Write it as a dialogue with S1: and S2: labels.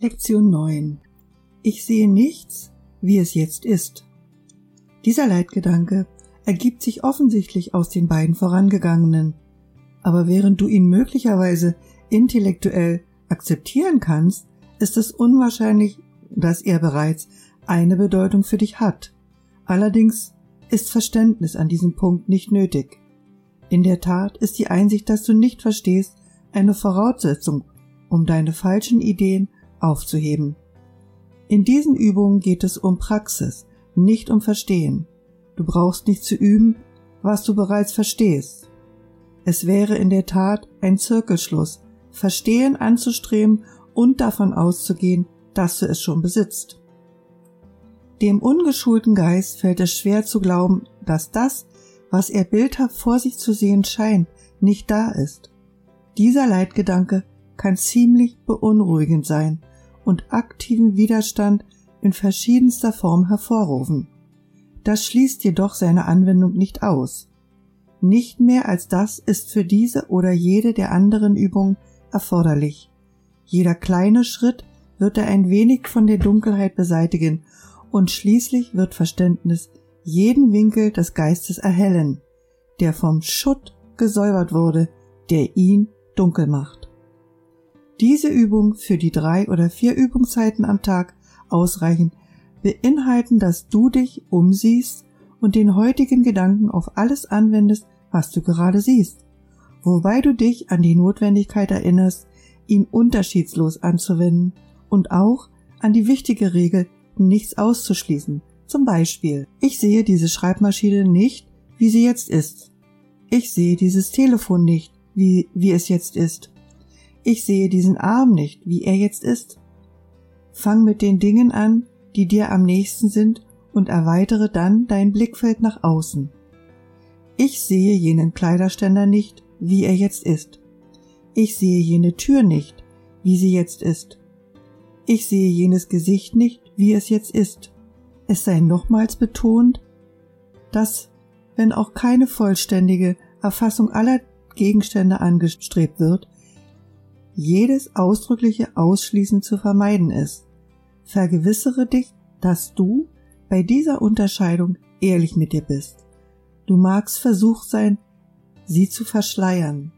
S1: Lektion 9. Ich sehe nichts, wie es jetzt ist. Dieser Leitgedanke ergibt sich offensichtlich aus den beiden vorangegangenen. Aber während du ihn möglicherweise intellektuell akzeptieren kannst, ist es unwahrscheinlich, dass er bereits eine Bedeutung für dich hat. Allerdings ist Verständnis an diesem Punkt nicht nötig. In der Tat ist die Einsicht, dass du nicht verstehst, eine Voraussetzung, um deine falschen Ideen aufzuheben. In diesen Übungen geht es um Praxis, nicht um Verstehen. Du brauchst nicht zu üben, was du bereits verstehst. Es wäre in der Tat ein Zirkelschluss, Verstehen anzustreben und davon auszugehen, dass du es schon besitzt. Dem ungeschulten Geist fällt es schwer zu glauben, dass das, was er bildhaft vor sich zu sehen scheint, nicht da ist. Dieser Leitgedanke kann ziemlich beunruhigend sein und aktiven Widerstand in verschiedenster Form hervorrufen. Das schließt jedoch seine Anwendung nicht aus. Nicht mehr als das ist für diese oder jede der anderen Übungen erforderlich. Jeder kleine Schritt wird er ein wenig von der Dunkelheit beseitigen und schließlich wird Verständnis jeden Winkel des Geistes erhellen, der vom Schutt gesäubert wurde, der ihn dunkel macht. Diese Übung für die drei oder vier Übungszeiten am Tag ausreichen, beinhalten, dass du dich umsiehst und den heutigen Gedanken auf alles anwendest, was du gerade siehst, wobei du dich an die Notwendigkeit erinnerst, ihn unterschiedslos anzuwenden und auch an die wichtige Regel, nichts auszuschließen. Zum Beispiel, ich sehe diese Schreibmaschine nicht, wie sie jetzt ist. Ich sehe dieses Telefon nicht, wie, wie es jetzt ist. Ich sehe diesen Arm nicht, wie er jetzt ist. Fang mit den Dingen an, die dir am nächsten sind, und erweitere dann dein Blickfeld nach außen. Ich sehe jenen Kleiderständer nicht, wie er jetzt ist. Ich sehe jene Tür nicht, wie sie jetzt ist. Ich sehe jenes Gesicht nicht, wie es jetzt ist. Es sei nochmals betont, dass, wenn auch keine vollständige Erfassung aller Gegenstände angestrebt wird, jedes ausdrückliche Ausschließen zu vermeiden ist. Vergewissere dich, dass du bei dieser Unterscheidung ehrlich mit dir bist. Du magst versucht sein, sie zu verschleiern.